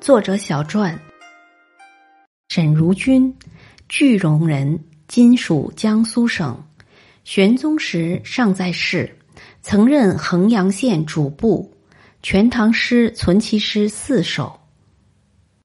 作者小传沈如君，句容人，今属江苏省。玄宗时尚在世，曾任衡阳县主簿，全唐诗存其诗四首。